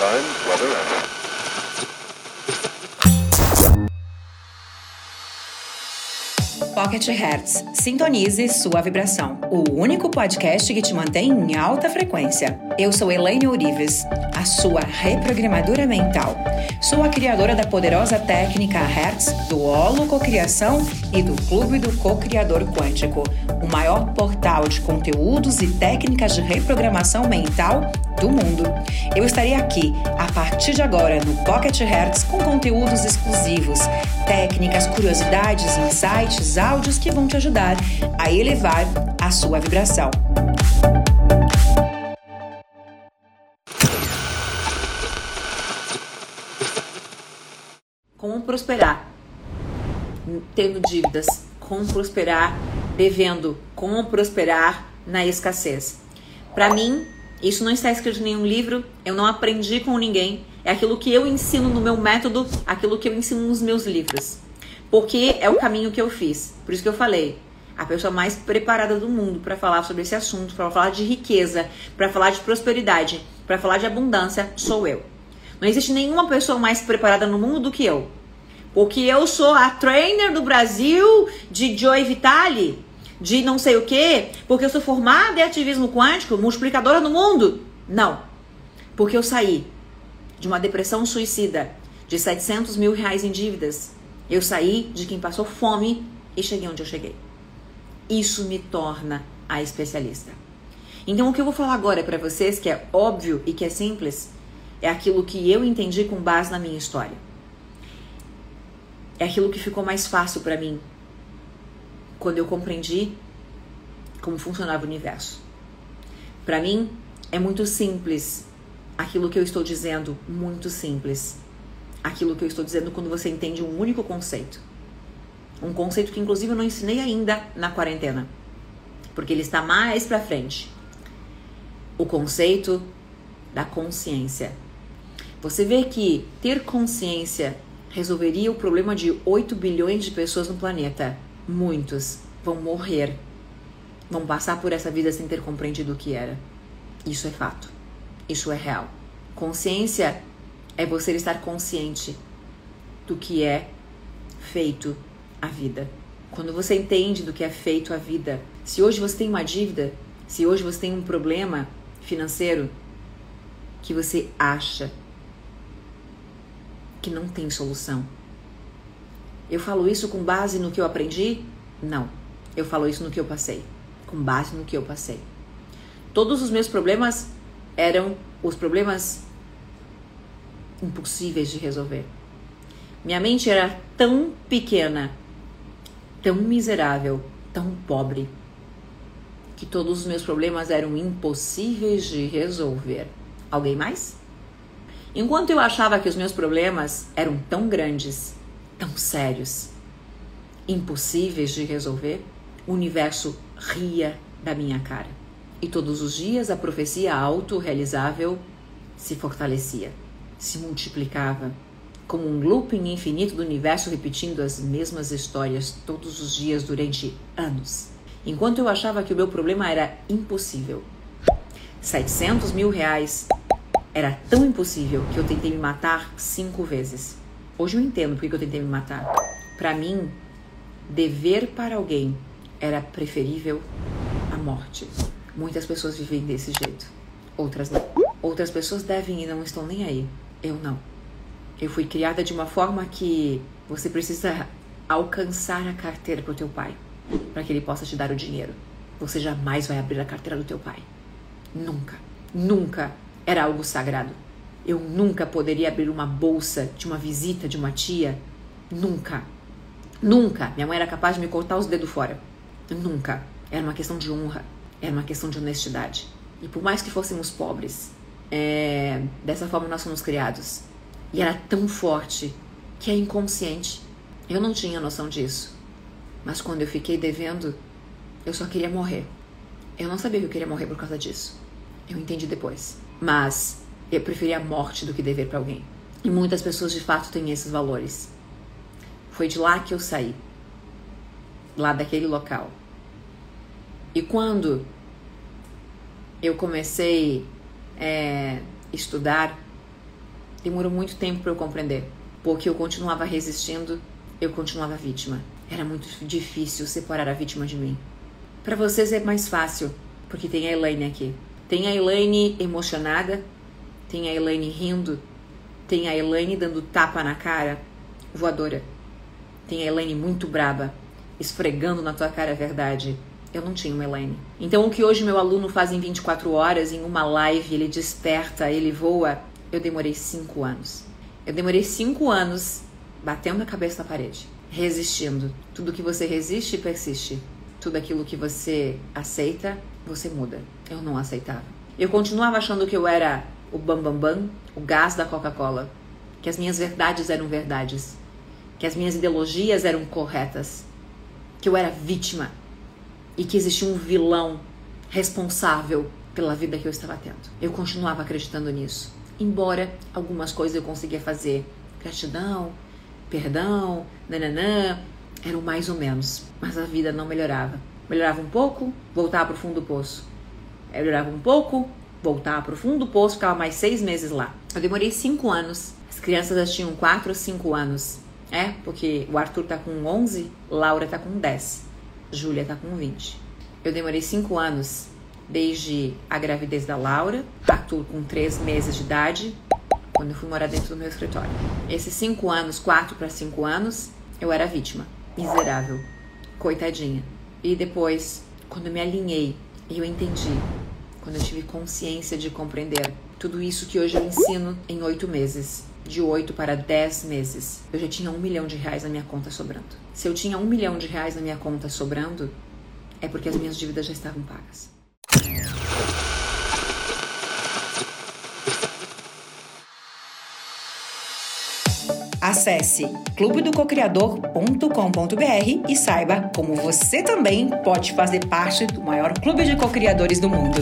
Time, weather, and Pocket Hertz. Sintonize sua vibração. O único podcast que te mantém em alta frequência. Eu sou Elaine Ourives, a sua reprogramadora mental. Sou a criadora da poderosa técnica Hertz, do Holo Cocriação e do Clube do Co-Criador Quântico, maior portal de conteúdos e técnicas de reprogramação mental do mundo. Eu estarei aqui a partir de agora no Pocket Hertz com conteúdos exclusivos, técnicas, curiosidades, insights, áudios que vão te ajudar a elevar a sua vibração. Como prosperar tendo dívidas? Como prosperar devendo? Como prosperar na escassez? Para mim, isso não está escrito em nenhum livro, eu não aprendi com ninguém. É aquilo que eu ensino no meu método, aquilo que eu ensino nos meus livros. Porque é o caminho que eu fiz. Por isso que eu falei, a pessoa mais preparada do mundo para falar sobre esse assunto, para falar de riqueza, para falar de prosperidade, para falar de abundância, sou eu. Não existe nenhuma pessoa mais preparada no mundo do que eu. Porque eu sou a trainer do Brasil de Joy Vitale de não sei o quê, porque eu sou formada em ativismo quântico, multiplicadora no mundo. Não. Porque eu saí de uma depressão suicida de 700 mil reais em dívidas. Eu saí de quem passou fome e cheguei onde eu cheguei. Isso me torna a especialista. Então, o que eu vou falar agora para vocês, que é óbvio e que é simples, é aquilo que eu entendi com base na minha história. É aquilo que ficou mais fácil para mim quando eu compreendi como funcionava o universo. Para mim, é muito simples aquilo que eu estou dizendo, muito simples. Aquilo que eu estou dizendo quando você entende um único conceito. Um conceito que inclusive eu não ensinei ainda na quarentena, porque ele está mais para frente. O conceito da consciência. Você vê que ter consciência resolveria o problema de 8 bilhões de pessoas no planeta muitos vão morrer, vão passar por essa vida sem ter compreendido o que era. Isso é fato. Isso é real. Consciência é você estar consciente do que é feito a vida. Quando você entende do que é feito a vida, se hoje você tem uma dívida, se hoje você tem um problema financeiro que você acha que não tem solução, eu falo isso com base no que eu aprendi? Não. Eu falo isso no que eu passei, com base no que eu passei. Todos os meus problemas eram os problemas impossíveis de resolver. Minha mente era tão pequena, tão miserável, tão pobre, que todos os meus problemas eram impossíveis de resolver. Alguém mais? Enquanto eu achava que os meus problemas eram tão grandes, tão sérios, impossíveis de resolver, o universo ria da minha cara. E todos os dias a profecia autorrealizável se fortalecia, se multiplicava, como um looping infinito do universo repetindo as mesmas histórias todos os dias durante anos. Enquanto eu achava que o meu problema era impossível. 700 mil reais era tão impossível que eu tentei me matar cinco vezes. Hoje eu entendo por que eu tentei me matar. Para mim, dever para alguém era preferível à morte. Muitas pessoas vivem desse jeito, outras não. Outras pessoas devem e não estão nem aí. Eu não. Eu fui criada de uma forma que você precisa alcançar a carteira pro teu pai, para que ele possa te dar o dinheiro. Você jamais vai abrir a carteira do teu pai. Nunca. Nunca era algo sagrado. Eu nunca poderia abrir uma bolsa de uma visita de uma tia. Nunca. Nunca. Minha mãe era capaz de me cortar os dedos fora. Nunca. Era uma questão de honra. Era uma questão de honestidade. E por mais que fôssemos pobres, é... dessa forma nós fomos criados. E era tão forte que é inconsciente. Eu não tinha noção disso. Mas quando eu fiquei devendo, eu só queria morrer. Eu não sabia que eu queria morrer por causa disso. Eu entendi depois. Mas eu preferia a morte do que dever para alguém. E muitas pessoas de fato têm esses valores. Foi de lá que eu saí. Lá daquele local. E quando eu comecei a é, estudar Demorou muito tempo para eu compreender, porque eu continuava resistindo, eu continuava vítima. Era muito difícil separar a vítima de mim. Para vocês é mais fácil, porque tem a Elaine aqui. Tem a Elaine emocionada, tem a Elaine rindo, tem a Elaine dando tapa na cara, voadora. Tem a Elaine muito braba, esfregando na tua cara a verdade. Eu não tinha uma Elaine. Então, o que hoje meu aluno faz em 24 horas, em uma live, ele desperta, ele voa, eu demorei 5 anos. Eu demorei 5 anos batendo a cabeça na parede, resistindo. Tudo que você resiste, persiste. Tudo aquilo que você aceita, você muda. Eu não aceitava. Eu continuava achando que eu era o bambambam, bam, bam, o gás da Coca-Cola. Que as minhas verdades eram verdades. Que as minhas ideologias eram corretas. Que eu era vítima. E que existia um vilão responsável pela vida que eu estava tendo. Eu continuava acreditando nisso. Embora algumas coisas eu conseguia fazer. Gratidão, perdão, nananã, eram mais ou menos. Mas a vida não melhorava. Melhorava um pouco, voltava para o fundo do poço. Melhorava um pouco, voltar para o fundo do poço, ficava mais seis meses lá. Eu demorei cinco anos. As crianças já tinham quatro ou cinco anos. É, porque o Arthur tá com 11, Laura tá com 10, Júlia tá com 20. Eu demorei cinco anos desde a gravidez da Laura, Arthur com três meses de idade, quando eu fui morar dentro do meu escritório. Esses cinco anos, quatro para cinco anos, eu era vítima, miserável, coitadinha. E depois, quando eu me alinhei e eu entendi quando eu tive consciência de compreender tudo isso que hoje eu ensino em oito meses. De oito para dez meses, eu já tinha um milhão de reais na minha conta sobrando. Se eu tinha um milhão de reais na minha conta sobrando, é porque as minhas dívidas já estavam pagas. Acesse clubedococriador.com.br e saiba como você também pode fazer parte do maior clube de cocriadores do mundo.